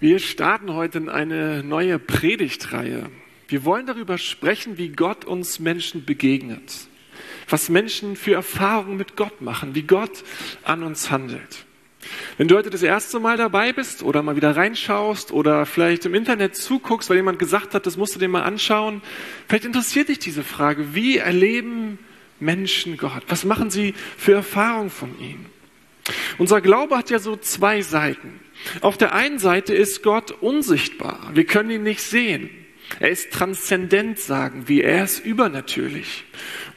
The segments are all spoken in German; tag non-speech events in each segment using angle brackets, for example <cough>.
Wir starten heute in eine neue Predigtreihe. Wir wollen darüber sprechen, wie Gott uns Menschen begegnet, was Menschen für Erfahrungen mit Gott machen, wie Gott an uns handelt. Wenn du heute das erste Mal dabei bist oder mal wieder reinschaust oder vielleicht im Internet zuguckst, weil jemand gesagt hat, das musst du dir mal anschauen, vielleicht interessiert dich diese Frage, wie erleben Menschen Gott? Was machen sie für Erfahrungen von ihm? Unser Glaube hat ja so zwei Seiten. Auf der einen Seite ist Gott unsichtbar. Wir können ihn nicht sehen. Er ist transzendent, sagen wir. Er ist übernatürlich.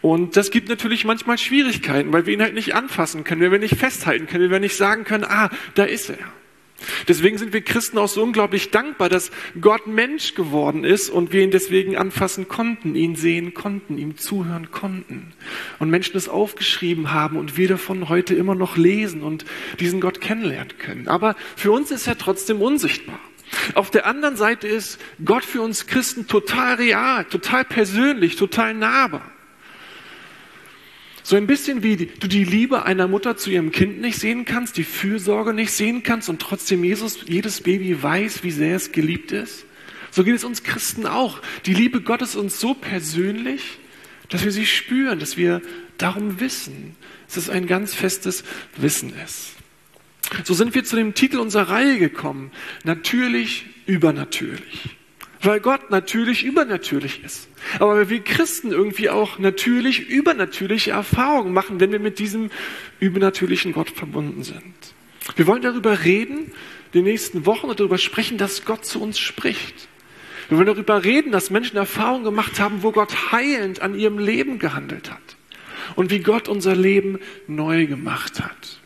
Und das gibt natürlich manchmal Schwierigkeiten, weil wir ihn halt nicht anfassen können, weil wir nicht festhalten können, weil wir nicht sagen können, ah, da ist er. Deswegen sind wir Christen auch so unglaublich dankbar, dass Gott Mensch geworden ist und wir ihn deswegen anfassen konnten, ihn sehen konnten, ihm zuhören konnten. Und Menschen es aufgeschrieben haben und wir davon heute immer noch lesen und diesen Gott kennenlernen können. Aber für uns ist er trotzdem unsichtbar. Auf der anderen Seite ist Gott für uns Christen total real, total persönlich, total nahbar. So ein bisschen wie du die Liebe einer Mutter zu ihrem Kind nicht sehen kannst, die Fürsorge nicht sehen kannst und trotzdem Jesus, jedes Baby weiß, wie sehr es geliebt ist. So geht es uns Christen auch. Die Liebe Gottes uns so persönlich, dass wir sie spüren, dass wir darum wissen, dass es ein ganz festes Wissen ist. So sind wir zu dem Titel unserer Reihe gekommen. Natürlich, übernatürlich weil Gott natürlich übernatürlich ist. Aber weil wir Christen irgendwie auch natürlich übernatürliche Erfahrungen machen, wenn wir mit diesem übernatürlichen Gott verbunden sind. Wir wollen darüber reden, die nächsten Wochen und darüber sprechen, dass Gott zu uns spricht. Wir wollen darüber reden, dass Menschen Erfahrungen gemacht haben, wo Gott heilend an ihrem Leben gehandelt hat und wie Gott unser Leben neu gemacht hat.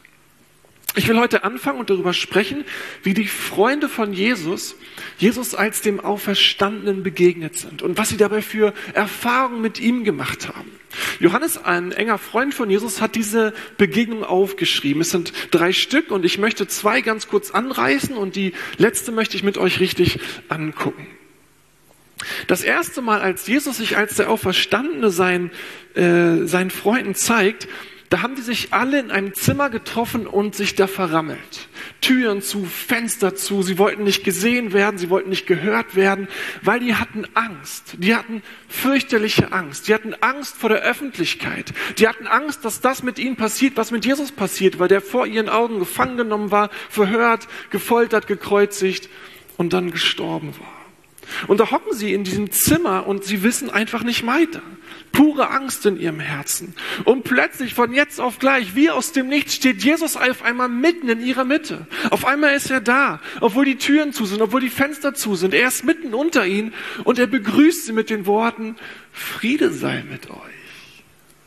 Ich will heute anfangen und darüber sprechen, wie die Freunde von Jesus Jesus als dem Auferstandenen begegnet sind und was sie dabei für Erfahrungen mit ihm gemacht haben. Johannes, ein enger Freund von Jesus, hat diese Begegnung aufgeschrieben. Es sind drei Stück und ich möchte zwei ganz kurz anreißen und die letzte möchte ich mit euch richtig angucken. Das erste Mal, als Jesus sich als der Auferstandene seinen, äh, seinen Freunden zeigt, da haben die sich alle in einem Zimmer getroffen und sich da verrammelt. Türen zu, Fenster zu, sie wollten nicht gesehen werden, sie wollten nicht gehört werden, weil die hatten Angst. Die hatten fürchterliche Angst. Die hatten Angst vor der Öffentlichkeit. Die hatten Angst, dass das mit ihnen passiert, was mit Jesus passiert, weil der vor ihren Augen gefangen genommen war, verhört, gefoltert, gekreuzigt und dann gestorben war. Und da hocken sie in diesem Zimmer und sie wissen einfach nicht weiter pure Angst in ihrem Herzen. Und plötzlich von jetzt auf gleich, wie aus dem Nichts, steht Jesus auf einmal mitten in ihrer Mitte. Auf einmal ist er da, obwohl die Türen zu sind, obwohl die Fenster zu sind. Er ist mitten unter ihnen und er begrüßt sie mit den Worten, Friede sei mit euch.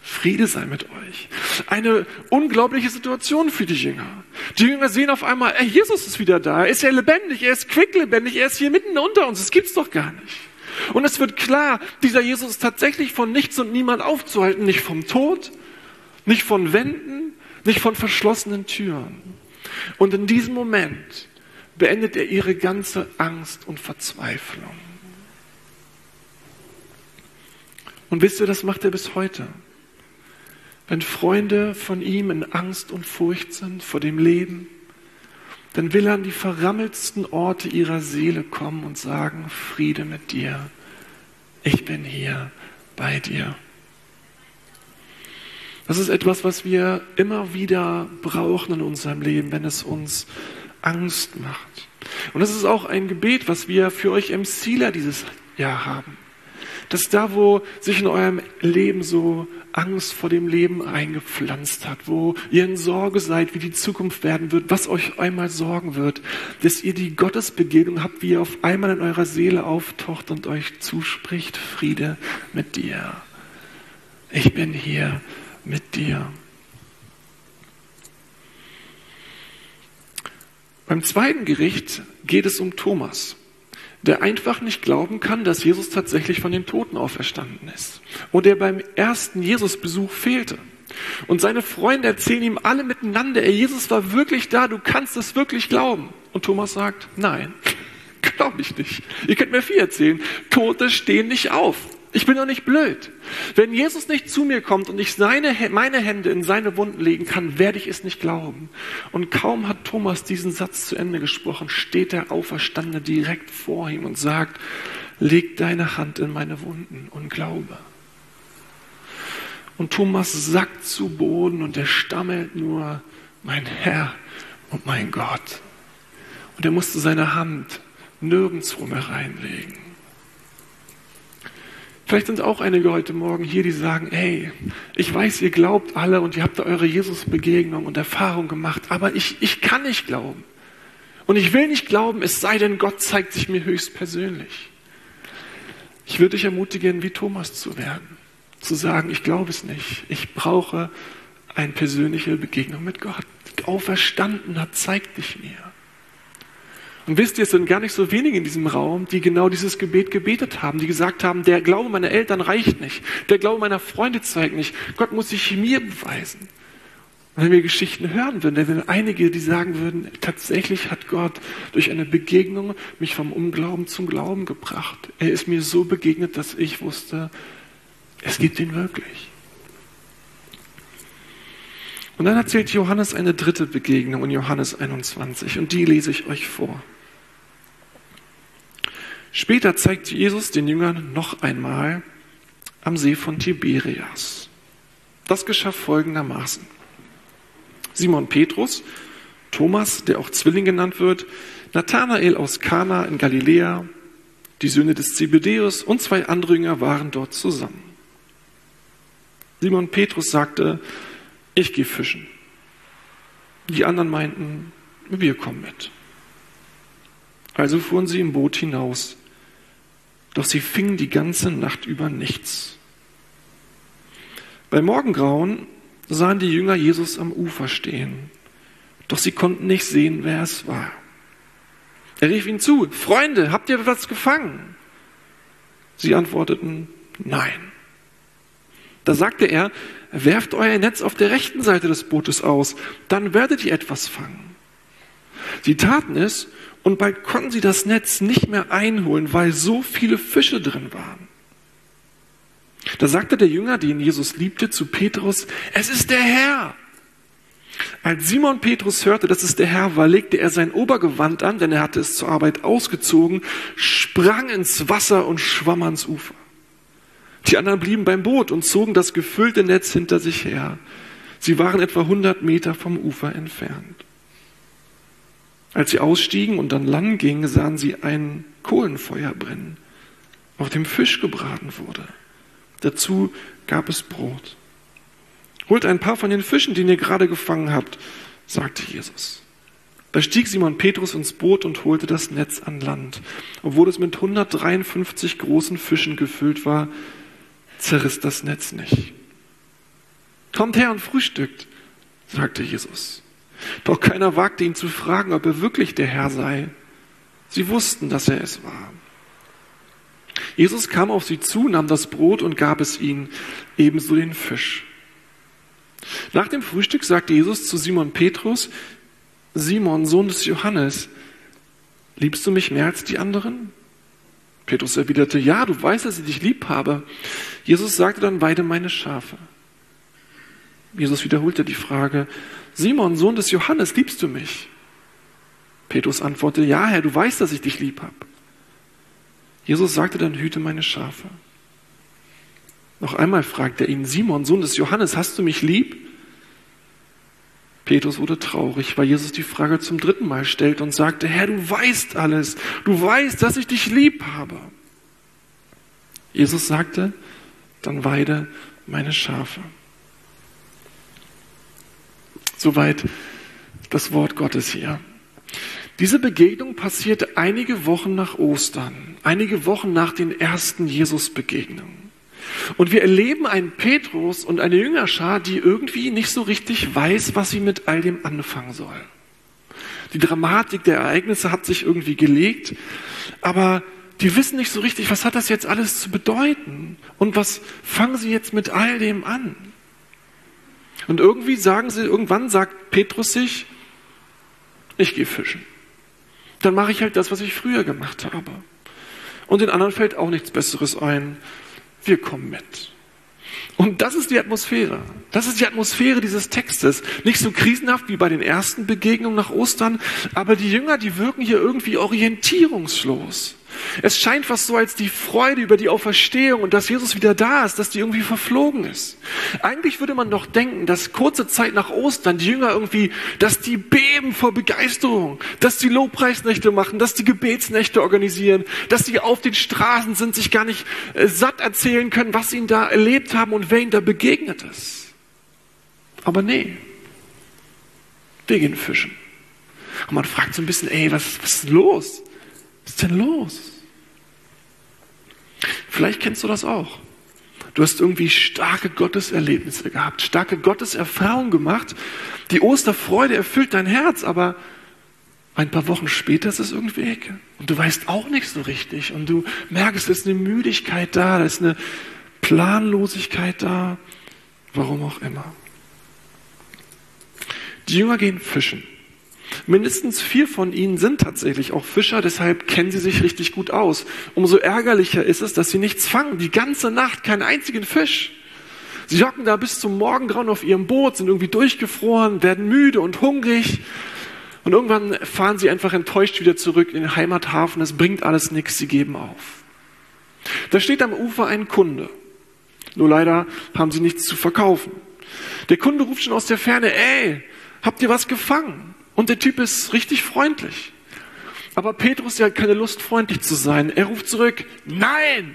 Friede sei mit euch. Eine unglaubliche Situation für die Jünger. Die Jünger sehen auf einmal, Jesus ist wieder da. Er ist ja lebendig, er ist quicklebendig, er ist hier mitten unter uns. Das gibt's doch gar nicht. Und es wird klar, dieser Jesus ist tatsächlich von nichts und niemand aufzuhalten, nicht vom Tod, nicht von Wänden, nicht von verschlossenen Türen. Und in diesem Moment beendet er ihre ganze Angst und Verzweiflung. Und wisst ihr, das macht er bis heute. Wenn Freunde von ihm in Angst und Furcht sind vor dem Leben, dann will er an die verrammeltsten Orte ihrer Seele kommen und sagen, Friede mit dir, ich bin hier bei dir. Das ist etwas, was wir immer wieder brauchen in unserem Leben, wenn es uns Angst macht. Und das ist auch ein Gebet, was wir für euch im Zieler dieses Jahr haben dass da, wo sich in eurem Leben so Angst vor dem Leben eingepflanzt hat, wo ihr in Sorge seid, wie die Zukunft werden wird, was euch einmal sorgen wird, dass ihr die Gottesbegegnung habt, wie ihr auf einmal in eurer Seele auftaucht und euch zuspricht, Friede mit dir. Ich bin hier mit dir. Beim zweiten Gericht geht es um Thomas der einfach nicht glauben kann, dass Jesus tatsächlich von den Toten auferstanden ist. Und der beim ersten Jesusbesuch fehlte. Und seine Freunde erzählen ihm alle miteinander, ey, Jesus war wirklich da, du kannst es wirklich glauben. Und Thomas sagt, nein, <laughs> glaube ich nicht. Ihr könnt mir viel erzählen. Tote stehen nicht auf. Ich bin doch nicht blöd. Wenn Jesus nicht zu mir kommt und ich seine, meine Hände in seine Wunden legen kann, werde ich es nicht glauben. Und kaum hat Thomas diesen Satz zu Ende gesprochen, steht der Auferstandene direkt vor ihm und sagt, leg deine Hand in meine Wunden und glaube. Und Thomas sackt zu Boden und er stammelt nur, mein Herr und mein Gott. Und er musste seine Hand nirgendwo mehr reinlegen. Vielleicht sind auch einige heute Morgen hier, die sagen, hey, ich weiß, ihr glaubt alle und ihr habt da eure Jesus-Begegnung und Erfahrung gemacht, aber ich, ich kann nicht glauben. Und ich will nicht glauben, es sei denn, Gott zeigt sich mir höchst persönlich. Ich würde dich ermutigen, wie Thomas zu werden, zu sagen, ich glaube es nicht. Ich brauche eine persönliche Begegnung mit Gott. Auferstanden hat, zeigt dich mir. Und wisst ihr, es sind gar nicht so wenige in diesem Raum, die genau dieses Gebet gebetet haben, die gesagt haben, der Glaube meiner Eltern reicht nicht, der Glaube meiner Freunde zeigt nicht, Gott muss sich mir beweisen. Und wenn wir Geschichten hören würden, dann wären einige, die sagen würden, tatsächlich hat Gott durch eine Begegnung mich vom Unglauben zum Glauben gebracht. Er ist mir so begegnet, dass ich wusste, es gibt ihn wirklich. Und dann erzählt Johannes eine dritte Begegnung in Johannes 21 und die lese ich euch vor. Später zeigt Jesus den Jüngern noch einmal am See von Tiberias. Das geschah folgendermaßen. Simon Petrus, Thomas, der auch Zwilling genannt wird, Nathanael aus Kana in Galiläa, die Söhne des Zebedäus und zwei andere Jünger waren dort zusammen. Simon Petrus sagte, ich gehe fischen. Die anderen meinten, wir kommen mit. Also fuhren sie im Boot hinaus doch sie fingen die ganze Nacht über nichts. Bei Morgengrauen sahen die Jünger Jesus am Ufer stehen, doch sie konnten nicht sehen, wer es war. Er rief ihnen zu, Freunde, habt ihr was gefangen? Sie antworteten, nein. Da sagte er, werft euer Netz auf der rechten Seite des Bootes aus, dann werdet ihr etwas fangen. Sie taten es und bald konnten sie das Netz nicht mehr einholen, weil so viele Fische drin waren. Da sagte der Jünger, den Jesus liebte, zu Petrus, es ist der Herr. Als Simon Petrus hörte, dass es der Herr war, legte er sein Obergewand an, denn er hatte es zur Arbeit ausgezogen, sprang ins Wasser und schwamm ans Ufer. Die anderen blieben beim Boot und zogen das gefüllte Netz hinter sich her. Sie waren etwa 100 Meter vom Ufer entfernt. Als sie ausstiegen und an Land gingen, sahen sie ein Kohlenfeuer brennen, auf dem Fisch gebraten wurde. Dazu gab es Brot. Holt ein paar von den Fischen, die ihr gerade gefangen habt, sagte Jesus. Da stieg Simon Petrus ins Boot und holte das Netz an Land. Obwohl es mit 153 großen Fischen gefüllt war, zerriss das Netz nicht. Kommt her und frühstückt, sagte Jesus. Doch keiner wagte ihn zu fragen, ob er wirklich der Herr sei. Sie wussten, dass er es war. Jesus kam auf sie zu, nahm das Brot und gab es ihnen, ebenso den Fisch. Nach dem Frühstück sagte Jesus zu Simon Petrus, Simon, Sohn des Johannes, liebst du mich mehr als die anderen? Petrus erwiderte, ja, du weißt, dass ich dich lieb habe. Jesus sagte dann, weide meine Schafe. Jesus wiederholte die Frage, Simon, Sohn des Johannes, liebst du mich? Petrus antwortete, ja, Herr, du weißt, dass ich dich lieb habe. Jesus sagte dann, hüte meine Schafe. Noch einmal fragte er ihn, Simon, Sohn des Johannes, hast du mich lieb? Petrus wurde traurig, weil Jesus die Frage zum dritten Mal stellte und sagte, Herr, du weißt alles, du weißt, dass ich dich lieb habe. Jesus sagte, dann weide meine Schafe. Soweit das Wort Gottes hier. Diese Begegnung passierte einige Wochen nach Ostern, einige Wochen nach den ersten Jesus-Begegnungen. Und wir erleben einen Petrus und eine Jüngerschar, die irgendwie nicht so richtig weiß, was sie mit all dem anfangen soll. Die Dramatik der Ereignisse hat sich irgendwie gelegt, aber die wissen nicht so richtig, was hat das jetzt alles zu bedeuten und was fangen sie jetzt mit all dem an. Und irgendwie sagen sie, irgendwann sagt Petrus sich, ich gehe fischen. Dann mache ich halt das, was ich früher gemacht habe. Und den anderen fällt auch nichts Besseres ein. wir kommen mit. Und das ist die Atmosphäre. Das ist die Atmosphäre dieses Textes. Nicht so krisenhaft wie bei den ersten Begegnungen nach Ostern, aber die Jünger, die wirken hier irgendwie orientierungslos. Es scheint fast so, als die Freude über die Auferstehung und dass Jesus wieder da ist, dass die irgendwie verflogen ist. Eigentlich würde man doch denken, dass kurze Zeit nach Ostern die Jünger irgendwie, dass die beben vor Begeisterung, dass die Lobpreisnächte machen, dass die Gebetsnächte organisieren, dass sie auf den Straßen sind, sich gar nicht äh, satt erzählen können, was sie ihnen da erlebt haben und wer ihnen da begegnet ist. Aber nee, wir gehen fischen. Und man fragt so ein bisschen, ey, was, was ist los? Was ist denn los? Vielleicht kennst du das auch. Du hast irgendwie starke Gotteserlebnisse gehabt, starke Gotteserfahrungen gemacht. Die Osterfreude erfüllt dein Herz, aber ein paar Wochen später ist es irgendwie weg. Und du weißt auch nicht so richtig. Und du merkst, es ist eine Müdigkeit da, da ist eine Planlosigkeit da. Warum auch immer. Die Jünger gehen fischen. Mindestens vier von ihnen sind tatsächlich auch Fischer, deshalb kennen sie sich richtig gut aus. Umso ärgerlicher ist es, dass sie nichts fangen, die ganze Nacht keinen einzigen Fisch. Sie hocken da bis zum Morgengrauen auf ihrem Boot, sind irgendwie durchgefroren, werden müde und hungrig. Und irgendwann fahren sie einfach enttäuscht wieder zurück in den Heimathafen. Es bringt alles nichts, sie geben auf. Da steht am Ufer ein Kunde. Nur leider haben sie nichts zu verkaufen. Der Kunde ruft schon aus der Ferne, ey, habt ihr was gefangen? Und der Typ ist richtig freundlich. Aber Petrus hat keine Lust, freundlich zu sein. Er ruft zurück, nein!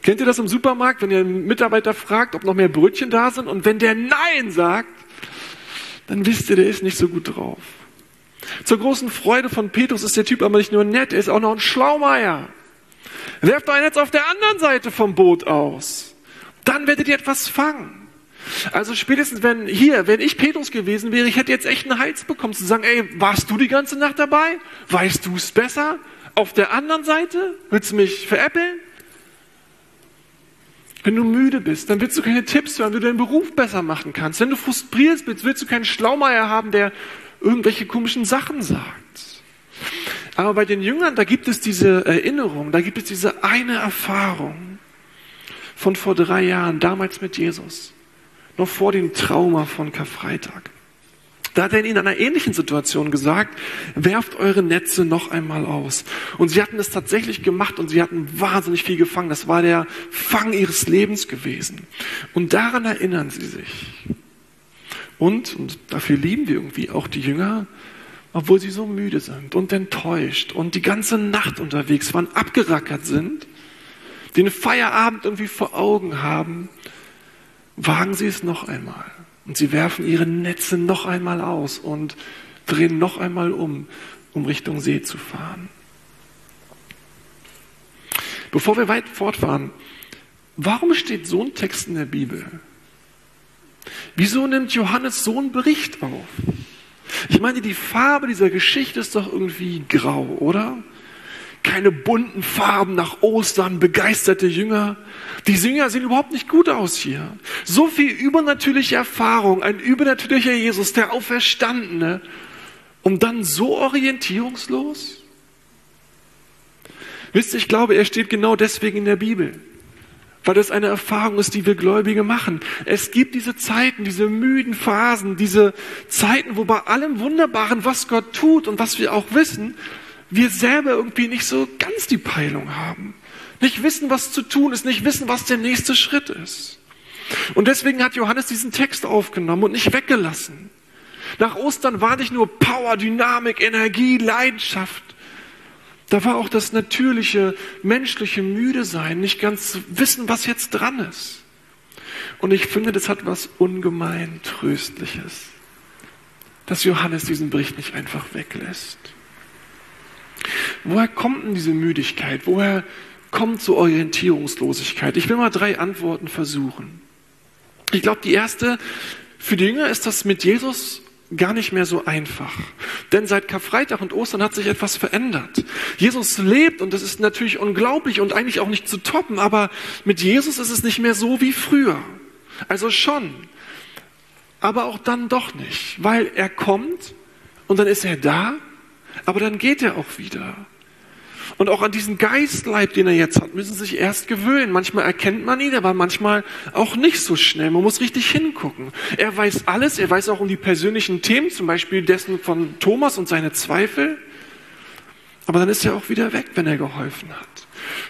Kennt ihr das im Supermarkt, wenn ihr einen Mitarbeiter fragt, ob noch mehr Brötchen da sind? Und wenn der Nein sagt, dann wisst ihr, der ist nicht so gut drauf. Zur großen Freude von Petrus ist der Typ aber nicht nur nett, er ist auch noch ein Schlaumeier. Werft ein Netz auf der anderen Seite vom Boot aus. Dann werdet ihr etwas fangen. Also spätestens wenn hier, wenn ich Petrus gewesen wäre, ich hätte jetzt echt einen Hals bekommen zu sagen, ey, warst du die ganze Nacht dabei? Weißt du es besser? Auf der anderen Seite? Willst du mich veräppeln? Wenn du müde bist, dann willst du keine Tipps hören, wie du deinen Beruf besser machen kannst. Wenn du frustriert bist, willst du keinen Schlaumeier haben, der irgendwelche komischen Sachen sagt. Aber bei den Jüngern, da gibt es diese Erinnerung, da gibt es diese eine Erfahrung von vor drei Jahren, damals mit Jesus noch vor dem Trauma von Karfreitag. Da hat er in einer ähnlichen Situation gesagt, werft eure Netze noch einmal aus. Und sie hatten es tatsächlich gemacht und sie hatten wahnsinnig viel gefangen. Das war der Fang ihres Lebens gewesen. Und daran erinnern sie sich. Und, und dafür lieben wir irgendwie auch die Jünger, obwohl sie so müde sind und enttäuscht und die ganze Nacht unterwegs waren, abgerackert sind, den Feierabend irgendwie vor Augen haben wagen Sie es noch einmal. Und Sie werfen Ihre Netze noch einmal aus und drehen noch einmal um, um Richtung See zu fahren. Bevor wir weit fortfahren, warum steht so ein Text in der Bibel? Wieso nimmt Johannes so einen Bericht auf? Ich meine, die Farbe dieser Geschichte ist doch irgendwie grau, oder? Keine bunten Farben nach Ostern, begeisterte Jünger. Die Jünger sehen überhaupt nicht gut aus hier. So viel übernatürliche Erfahrung, ein übernatürlicher Jesus, der Auferstandene, und dann so orientierungslos? Wisst ihr, ich glaube, er steht genau deswegen in der Bibel. Weil das eine Erfahrung ist, die wir Gläubige machen. Es gibt diese Zeiten, diese müden Phasen, diese Zeiten, wo bei allem Wunderbaren, was Gott tut und was wir auch wissen, wir selber irgendwie nicht so ganz die Peilung haben. Nicht wissen, was zu tun ist, nicht wissen, was der nächste Schritt ist. Und deswegen hat Johannes diesen Text aufgenommen und nicht weggelassen. Nach Ostern war nicht nur Power, Dynamik, Energie, Leidenschaft. Da war auch das natürliche, menschliche Müde sein, nicht ganz wissen, was jetzt dran ist. Und ich finde, das hat was ungemein Tröstliches, dass Johannes diesen Bericht nicht einfach weglässt. Woher kommt denn diese Müdigkeit? Woher kommt so Orientierungslosigkeit? Ich will mal drei Antworten versuchen. Ich glaube, die erste, für die Jünger ist das mit Jesus gar nicht mehr so einfach. Denn seit Karfreitag und Ostern hat sich etwas verändert. Jesus lebt und das ist natürlich unglaublich und eigentlich auch nicht zu toppen, aber mit Jesus ist es nicht mehr so wie früher. Also schon, aber auch dann doch nicht, weil er kommt und dann ist er da aber dann geht er auch wieder. Und auch an diesen Geistleib, den er jetzt hat, müssen sie sich erst gewöhnen. Manchmal erkennt man ihn, aber manchmal auch nicht so schnell. Man muss richtig hingucken. Er weiß alles, er weiß auch um die persönlichen Themen, zum Beispiel dessen von Thomas und seine Zweifel. Aber dann ist er auch wieder weg, wenn er geholfen hat.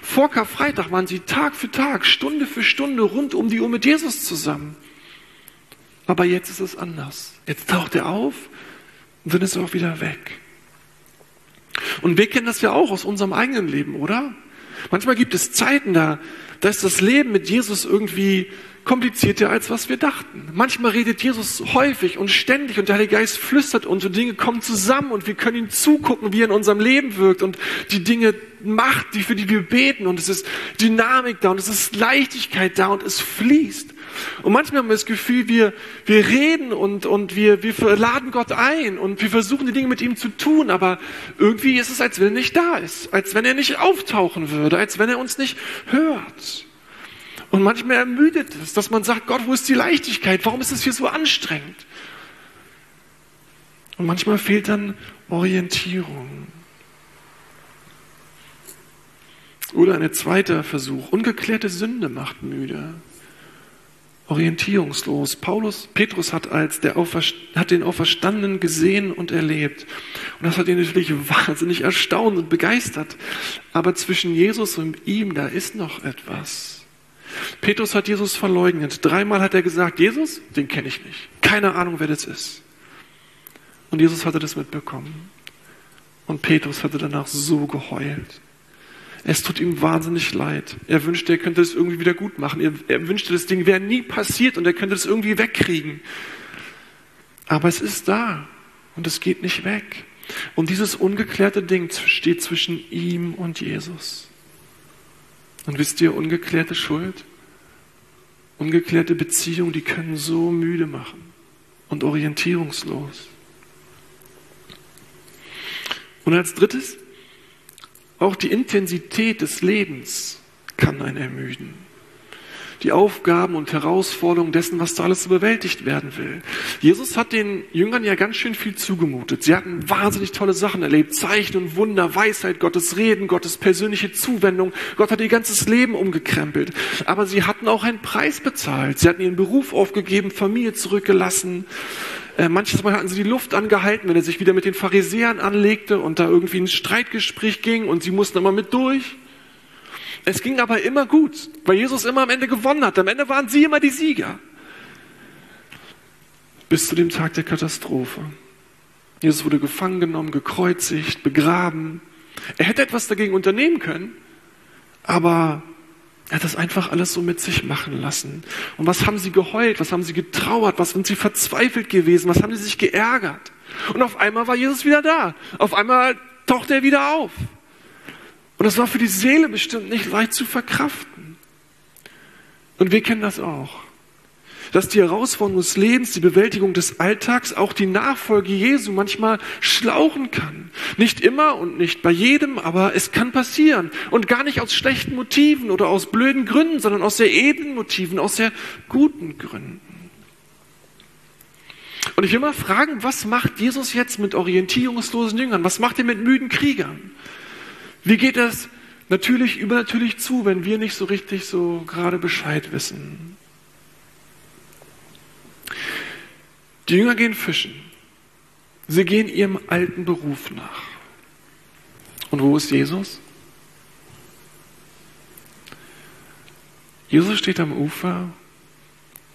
Vor Karfreitag waren sie Tag für Tag, Stunde für Stunde rund um die Uhr mit Jesus zusammen. Aber jetzt ist es anders. Jetzt taucht er auf und dann ist er auch wieder weg. Und wir kennen das ja auch aus unserem eigenen Leben, oder? Manchmal gibt es Zeiten, da, da ist das Leben mit Jesus irgendwie komplizierter, als was wir dachten. Manchmal redet Jesus häufig und ständig und der Heilige Geist flüstert uns und Dinge kommen zusammen und wir können ihm zugucken, wie er in unserem Leben wirkt und die Dinge macht, die, für die wir beten und es ist Dynamik da und es ist Leichtigkeit da und es fließt. Und manchmal haben wir das Gefühl, wir, wir reden und, und wir, wir laden Gott ein und wir versuchen die Dinge mit ihm zu tun, aber irgendwie ist es, als wenn er nicht da ist, als wenn er nicht auftauchen würde, als wenn er uns nicht hört. Und manchmal ermüdet es, dass man sagt, Gott, wo ist die Leichtigkeit? Warum ist es hier so anstrengend? Und manchmal fehlt dann Orientierung. Oder ein zweiter Versuch. Ungeklärte Sünde macht müde orientierungslos. Paulus, Petrus hat als der hat den Auferstandenen gesehen und erlebt. Und das hat ihn natürlich wahnsinnig erstaunt und begeistert. Aber zwischen Jesus und ihm, da ist noch etwas. Petrus hat Jesus verleugnet. Dreimal hat er gesagt, Jesus, den kenne ich nicht. Keine Ahnung, wer das ist. Und Jesus hatte das mitbekommen. Und Petrus hatte danach so geheult. Es tut ihm wahnsinnig leid. Er wünschte, er könnte es irgendwie wieder gut machen. Er, er wünschte, das Ding wäre nie passiert und er könnte es irgendwie wegkriegen. Aber es ist da und es geht nicht weg. Und dieses ungeklärte Ding steht zwischen ihm und Jesus. Und wisst ihr, ungeklärte Schuld, ungeklärte Beziehungen, die können so müde machen und orientierungslos. Und als drittes, auch die Intensität des Lebens kann einen ermüden. Die Aufgaben und Herausforderungen dessen, was da alles bewältigt werden will. Jesus hat den Jüngern ja ganz schön viel zugemutet. Sie hatten wahnsinnig tolle Sachen erlebt. Zeichen und Wunder, Weisheit, Gottes Reden, Gottes persönliche Zuwendung. Gott hat ihr ganzes Leben umgekrempelt. Aber sie hatten auch einen Preis bezahlt. Sie hatten ihren Beruf aufgegeben, Familie zurückgelassen. Äh, manches Mal hatten sie die Luft angehalten, wenn er sich wieder mit den Pharisäern anlegte und da irgendwie ein Streitgespräch ging und sie mussten immer mit durch. Es ging aber immer gut, weil Jesus immer am Ende gewonnen hat. Am Ende waren sie immer die Sieger. Bis zu dem Tag der Katastrophe. Jesus wurde gefangen genommen, gekreuzigt, begraben. Er hätte etwas dagegen unternehmen können, aber er hat das einfach alles so mit sich machen lassen. Und was haben sie geheult? Was haben sie getrauert? Was sind sie verzweifelt gewesen? Was haben sie sich geärgert? Und auf einmal war Jesus wieder da. Auf einmal taucht er wieder auf. Und das war für die Seele bestimmt nicht leicht zu verkraften. Und wir kennen das auch dass die Herausforderung des Lebens, die Bewältigung des Alltags, auch die Nachfolge Jesu manchmal schlauchen kann. Nicht immer und nicht bei jedem, aber es kann passieren. Und gar nicht aus schlechten Motiven oder aus blöden Gründen, sondern aus sehr edlen Motiven, aus sehr guten Gründen. Und ich will mal fragen, was macht Jesus jetzt mit orientierungslosen Jüngern? Was macht er mit müden Kriegern? Wie geht das natürlich übernatürlich zu, wenn wir nicht so richtig so gerade Bescheid wissen? Die Jünger gehen fischen. Sie gehen ihrem alten Beruf nach. Und wo ist Jesus? Jesus steht am Ufer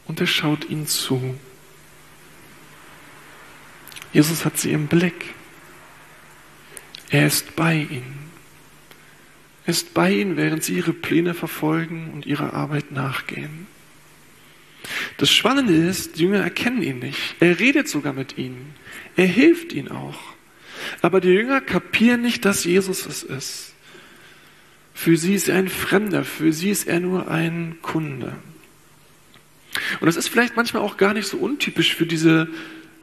und er schaut ihnen zu. Jesus hat sie im Blick. Er ist bei ihnen. Er ist bei ihnen, während sie ihre Pläne verfolgen und ihrer Arbeit nachgehen. Das Spannende ist, die Jünger erkennen ihn nicht. Er redet sogar mit ihnen. Er hilft ihnen auch. Aber die Jünger kapieren nicht, dass Jesus es ist. Für sie ist er ein Fremder, für sie ist er nur ein Kunde. Und das ist vielleicht manchmal auch gar nicht so untypisch für diese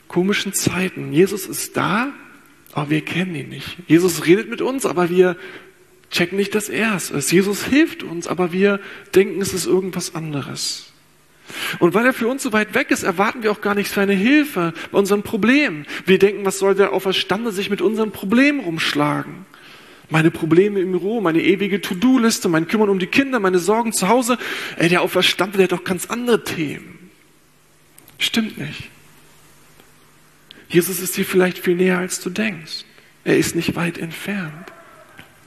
komischen Zeiten. Jesus ist da, aber wir kennen ihn nicht. Jesus redet mit uns, aber wir checken nicht, dass er es ist. Jesus hilft uns, aber wir denken, es ist irgendwas anderes. Und weil er für uns so weit weg ist, erwarten wir auch gar nicht seine Hilfe bei unseren Problemen. Wir denken, was soll der Auferstandene sich mit unseren Problemen rumschlagen? Meine Probleme im Büro, meine ewige To-Do-Liste, mein Kümmern um die Kinder, meine Sorgen zu Hause. Ey, der Auferstandene, der hat doch ganz andere Themen. Stimmt nicht. Jesus ist dir vielleicht viel näher, als du denkst. Er ist nicht weit entfernt.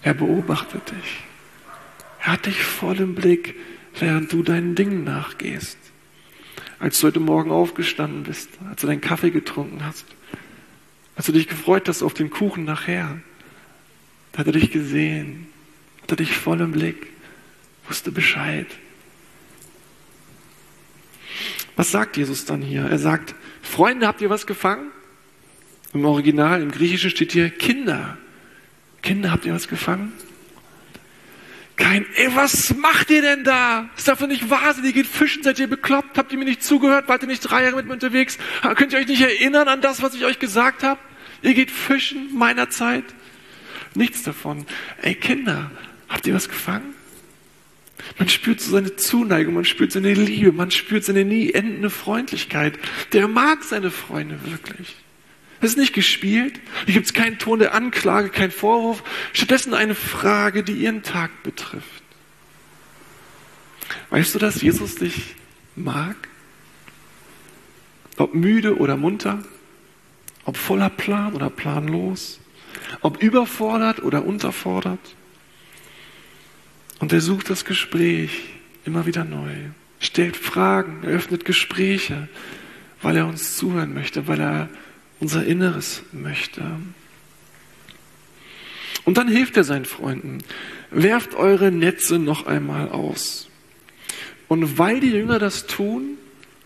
Er beobachtet dich. Er hat dich voll im Blick, während du deinen Dingen nachgehst. Als du heute Morgen aufgestanden bist, als du deinen Kaffee getrunken hast, als du dich gefreut hast auf den Kuchen nachher, da hat er dich gesehen, hat er dich voll im Blick, wusste Bescheid. Was sagt Jesus dann hier? Er sagt, Freunde, habt ihr was gefangen? Im Original, im Griechischen steht hier Kinder. Kinder, habt ihr was gefangen? Kein, ey, was macht ihr denn da? Ist doch nicht wahnsinnig, ihr geht fischen, seid ihr bekloppt? Habt ihr mir nicht zugehört? Wart ihr nicht drei Jahre mit mir unterwegs? Könnt ihr euch nicht erinnern an das, was ich euch gesagt habe? Ihr geht fischen meiner Zeit? Nichts davon. Ey, Kinder, habt ihr was gefangen? Man spürt so seine Zuneigung, man spürt seine Liebe, man spürt seine nie endende Freundlichkeit. Der mag seine Freunde wirklich. Das ist nicht gespielt. Hier gibt es keinen Ton der Anklage, kein Vorwurf. Stattdessen eine Frage, die ihren Tag betrifft. Weißt du, dass Jesus dich mag? Ob müde oder munter? Ob voller Plan oder planlos? Ob überfordert oder unterfordert? Und er sucht das Gespräch immer wieder neu, stellt Fragen, eröffnet Gespräche, weil er uns zuhören möchte, weil er unser Inneres möchte. Und dann hilft er seinen Freunden. Werft eure Netze noch einmal aus. Und weil die Jünger das tun,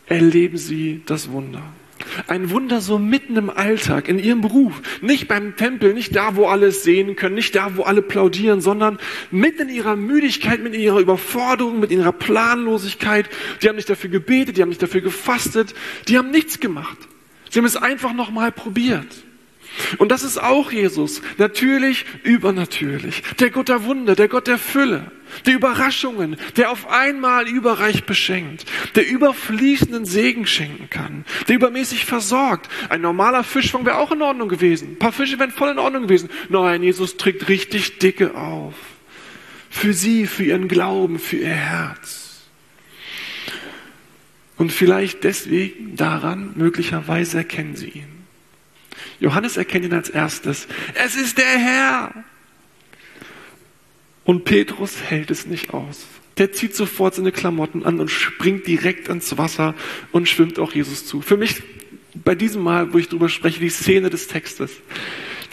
erleben sie das Wunder. Ein Wunder so mitten im Alltag, in ihrem Beruf. Nicht beim Tempel, nicht da, wo alle es sehen können, nicht da, wo alle plaudieren, sondern mitten in ihrer Müdigkeit, mit ihrer Überforderung, mit ihrer Planlosigkeit. Die haben nicht dafür gebetet, die haben nicht dafür gefastet, die haben nichts gemacht. Sie haben es einfach nochmal probiert. Und das ist auch Jesus. Natürlich, übernatürlich. Der Gott der Wunder, der Gott der Fülle, der Überraschungen, der auf einmal überreich beschenkt, der überfließenden Segen schenken kann, der übermäßig versorgt. Ein normaler Fischfang wäre auch in Ordnung gewesen. Ein paar Fische wären voll in Ordnung gewesen. Nein, Jesus trägt richtig dicke auf. Für sie, für ihren Glauben, für ihr Herz. Und vielleicht deswegen daran, möglicherweise erkennen sie ihn. Johannes erkennt ihn als erstes. Es ist der Herr. Und Petrus hält es nicht aus. Der zieht sofort seine Klamotten an und springt direkt ins Wasser und schwimmt auch Jesus zu. Für mich bei diesem Mal, wo ich drüber spreche, die Szene des Textes.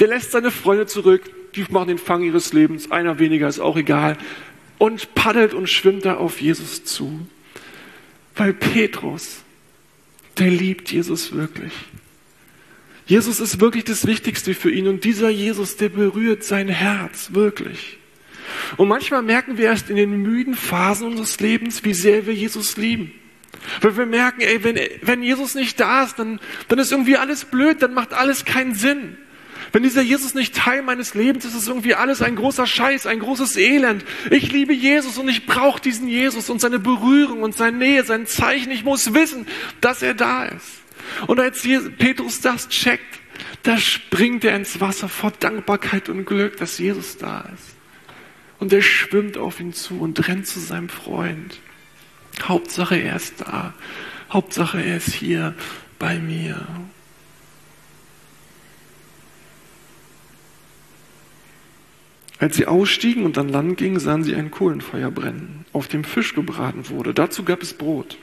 Der lässt seine Freunde zurück, die machen den Fang ihres Lebens, einer weniger ist auch egal, und paddelt und schwimmt da auf Jesus zu. Weil Petrus, der liebt Jesus wirklich. Jesus ist wirklich das Wichtigste für ihn und dieser Jesus, der berührt sein Herz wirklich. Und manchmal merken wir erst in den müden Phasen unseres Lebens, wie sehr wir Jesus lieben. Weil wir merken, ey, wenn, wenn Jesus nicht da ist, dann, dann ist irgendwie alles blöd, dann macht alles keinen Sinn. Wenn dieser Jesus nicht Teil meines Lebens ist, ist irgendwie alles ein großer Scheiß, ein großes Elend. Ich liebe Jesus und ich brauche diesen Jesus und seine Berührung und seine Nähe, sein Zeichen. Ich muss wissen, dass er da ist. Und als Petrus das checkt, da springt er ins Wasser vor Dankbarkeit und Glück, dass Jesus da ist. Und er schwimmt auf ihn zu und rennt zu seinem Freund. Hauptsache er ist da. Hauptsache er ist hier bei mir. Als sie ausstiegen und an Land gingen, sahen sie ein Kohlenfeuer brennen, auf dem Fisch gebraten wurde. Dazu gab es Brot.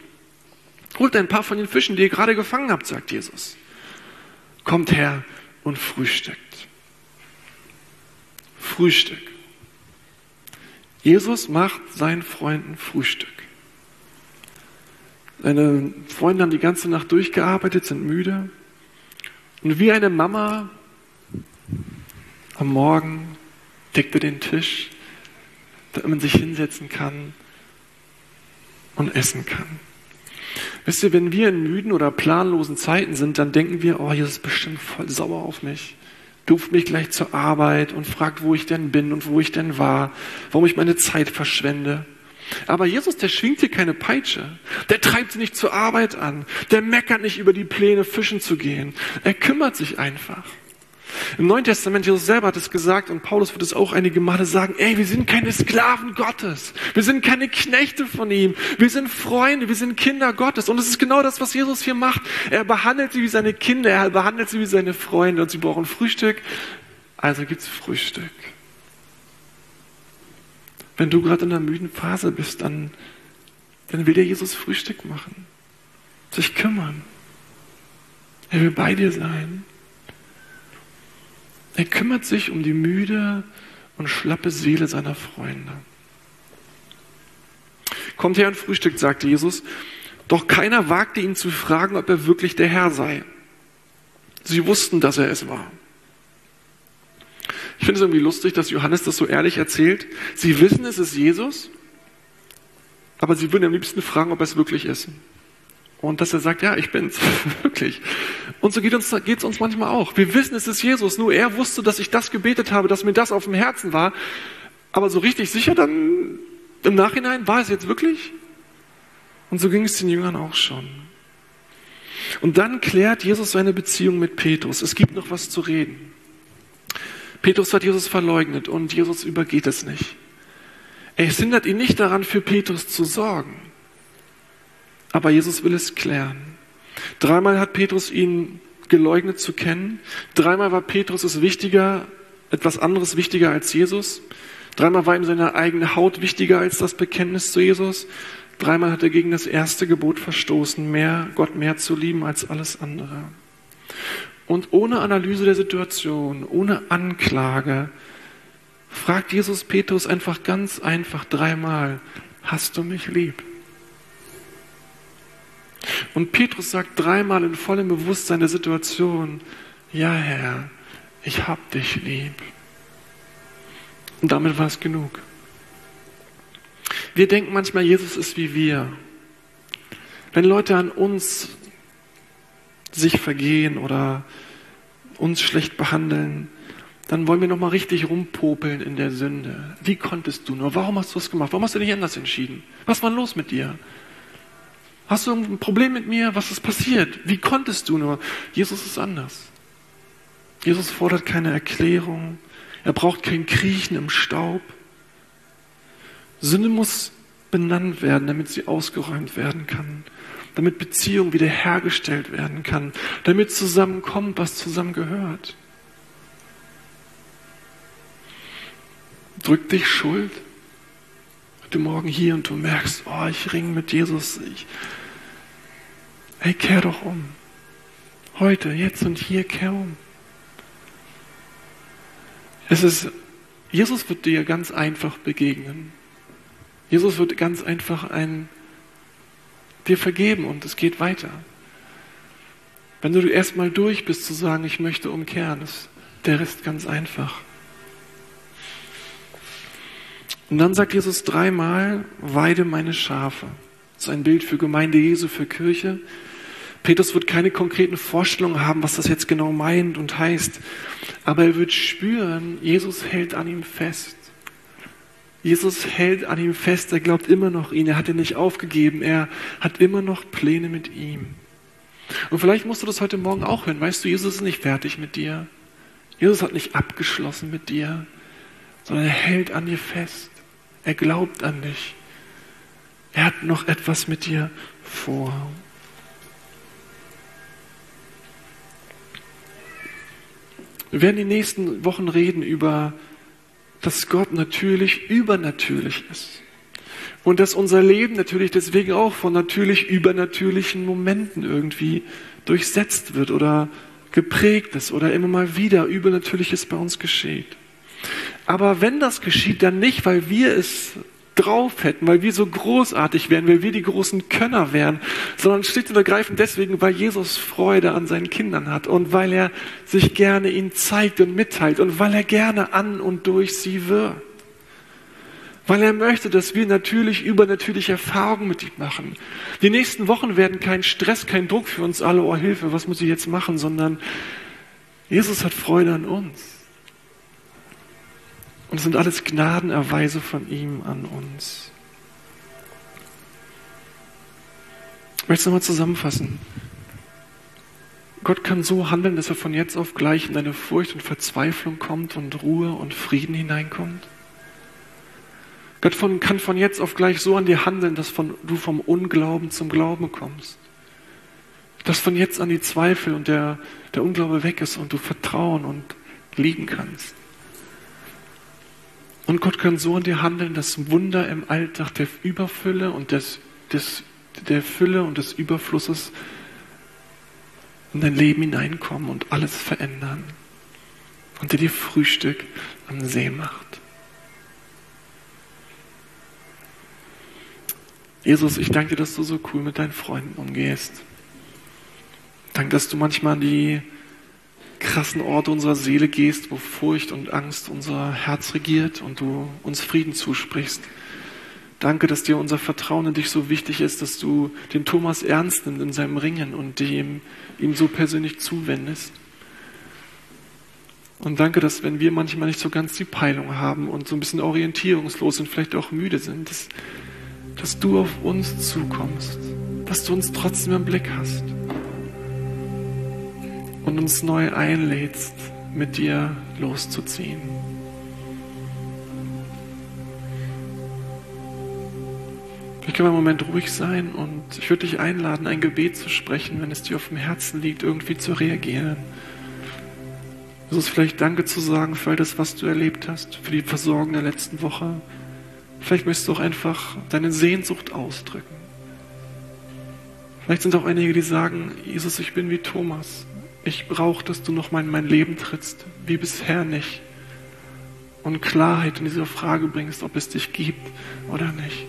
Holt ein paar von den Fischen, die ihr gerade gefangen habt, sagt Jesus. Kommt her und frühstückt. Frühstück. Jesus macht seinen Freunden Frühstück. Seine Freunde haben die ganze Nacht durchgearbeitet, sind müde. Und wie eine Mama am Morgen deckt er den Tisch, damit man sich hinsetzen kann und essen kann. Wisst ihr, wenn wir in müden oder planlosen Zeiten sind, dann denken wir, oh, Jesus ist bestimmt voll sauer auf mich. Duft mich gleich zur Arbeit und fragt, wo ich denn bin und wo ich denn war, warum ich meine Zeit verschwende. Aber Jesus, der schwingt hier keine Peitsche. Der treibt sie nicht zur Arbeit an. Der meckert nicht über die Pläne, fischen zu gehen. Er kümmert sich einfach. Im Neuen Testament, Jesus selber hat es gesagt und Paulus wird es auch einige Male sagen, ey, wir sind keine Sklaven Gottes. Wir sind keine Knechte von ihm. Wir sind Freunde, wir sind Kinder Gottes. Und es ist genau das, was Jesus hier macht. Er behandelt sie wie seine Kinder, er behandelt sie wie seine Freunde und sie brauchen Frühstück. Also gibt's Frühstück. Wenn du gerade in einer müden Phase bist, dann, dann will dir Jesus Frühstück machen, sich kümmern. Er will bei dir sein. Er kümmert sich um die müde und schlappe Seele seiner Freunde. Kommt her und frühstückt, sagte Jesus. Doch keiner wagte ihn zu fragen, ob er wirklich der Herr sei. Sie wussten, dass er es war. Ich finde es irgendwie lustig, dass Johannes das so ehrlich erzählt. Sie wissen, es ist Jesus, aber sie würden am liebsten fragen, ob er es wirklich ist. Und dass er sagt, ja, ich bin's, <laughs> wirklich. Und so geht uns, geht's uns manchmal auch. Wir wissen, es ist Jesus, nur er wusste, dass ich das gebetet habe, dass mir das auf dem Herzen war. Aber so richtig sicher dann im Nachhinein, war es jetzt wirklich? Und so ging es den Jüngern auch schon. Und dann klärt Jesus seine Beziehung mit Petrus. Es gibt noch was zu reden. Petrus hat Jesus verleugnet und Jesus übergeht es nicht. Er hindert ihn nicht daran, für Petrus zu sorgen. Aber Jesus will es klären. Dreimal hat Petrus ihn geleugnet zu kennen. Dreimal war Petrus es wichtiger, etwas anderes wichtiger als Jesus. Dreimal war ihm seine eigene Haut wichtiger als das Bekenntnis zu Jesus. Dreimal hat er gegen das erste Gebot verstoßen, mehr, Gott mehr zu lieben als alles andere. Und ohne Analyse der Situation, ohne Anklage, fragt Jesus Petrus einfach ganz einfach dreimal, hast du mich lieb? Und Petrus sagt dreimal in vollem Bewusstsein der Situation, ja Herr, ich hab dich lieb. Und damit war es genug. Wir denken manchmal, Jesus ist wie wir. Wenn Leute an uns sich vergehen oder uns schlecht behandeln, dann wollen wir nochmal richtig rumpopeln in der Sünde. Wie konntest du nur? Warum hast du es gemacht? Warum hast du dich anders entschieden? Was war los mit dir? Hast du ein Problem mit mir? Was ist passiert? Wie konntest du nur? Jesus ist anders. Jesus fordert keine Erklärung. Er braucht kein Kriechen im Staub. Sünde muss benannt werden, damit sie ausgeräumt werden kann, damit Beziehung wiederhergestellt werden kann, damit zusammenkommt, was zusammengehört. Drückt dich Schuld? Du morgen hier und du merkst, oh, ich ringe mit Jesus, ich, Hey, kehr doch um. Heute, jetzt und hier, kehr um. Es ist, Jesus wird dir ganz einfach begegnen. Jesus wird ganz einfach ein, dir vergeben und es geht weiter. Wenn du erstmal durch bist zu sagen, ich möchte umkehren, ist der Rest ganz einfach. Und dann sagt Jesus dreimal, weide meine Schafe. Das ist ein Bild für Gemeinde Jesu, für Kirche. Petrus wird keine konkreten Vorstellungen haben, was das jetzt genau meint und heißt, aber er wird spüren, Jesus hält an ihm fest. Jesus hält an ihm fest, er glaubt immer noch ihn, er hat ihn nicht aufgegeben, er hat immer noch Pläne mit ihm. Und vielleicht musst du das heute Morgen auch hören, weißt du, Jesus ist nicht fertig mit dir. Jesus hat nicht abgeschlossen mit dir, sondern er hält an dir fest. Er glaubt an dich. Er hat noch etwas mit dir vor. Wir werden die nächsten Wochen reden über, dass Gott natürlich übernatürlich ist. Und dass unser Leben natürlich deswegen auch von natürlich übernatürlichen Momenten irgendwie durchsetzt wird oder geprägt ist oder immer mal wieder Übernatürliches bei uns geschieht. Aber wenn das geschieht, dann nicht, weil wir es drauf hätten, weil wir so großartig wären, weil wir die großen Könner wären, sondern schlicht und ergreifend deswegen, weil Jesus Freude an seinen Kindern hat und weil er sich gerne ihnen zeigt und mitteilt und weil er gerne an und durch sie wirkt. Weil er möchte, dass wir natürlich übernatürliche Erfahrungen mit ihm machen. Die nächsten Wochen werden kein Stress, kein Druck für uns alle, oh Hilfe, was muss ich jetzt machen, sondern Jesus hat Freude an uns. Und es sind alles Gnadenerweise von ihm an uns. Ich möchte es nochmal zusammenfassen. Gott kann so handeln, dass er von jetzt auf gleich in deine Furcht und Verzweiflung kommt und Ruhe und Frieden hineinkommt. Gott von, kann von jetzt auf gleich so an dir handeln, dass von, du vom Unglauben zum Glauben kommst. Dass von jetzt an die Zweifel und der, der Unglaube weg ist und du Vertrauen und lieben kannst. Und Gott kann so an dir handeln, dass Wunder im Alltag der Überfülle und des, des, der Fülle und des Überflusses in dein Leben hineinkommen und alles verändern. Und der dir Frühstück am See macht. Jesus, ich danke dir, dass du so cool mit deinen Freunden umgehst. Danke, dass du manchmal an die krassen Orte unserer Seele gehst, wo Furcht und Angst unser Herz regiert und du uns Frieden zusprichst. Danke, dass dir unser Vertrauen in dich so wichtig ist, dass du den Thomas ernst nimmst in seinem Ringen und dem, ihm so persönlich zuwendest. Und danke, dass wenn wir manchmal nicht so ganz die Peilung haben und so ein bisschen orientierungslos und vielleicht auch müde sind, dass, dass du auf uns zukommst, dass du uns trotzdem im Blick hast und uns neu einlädst, mit dir loszuziehen. Ich kann einen Moment ruhig sein und ich würde dich einladen, ein Gebet zu sprechen, wenn es dir auf dem Herzen liegt, irgendwie zu reagieren. Jesus, vielleicht Danke zu sagen für all das, was du erlebt hast, für die Versorgung der letzten Woche. Vielleicht möchtest du auch einfach deine Sehnsucht ausdrücken. Vielleicht sind auch einige, die sagen, Jesus, ich bin wie Thomas. Ich brauche, dass du noch mal in mein Leben trittst, wie bisher nicht. Und Klarheit in diese Frage bringst, ob es dich gibt oder nicht.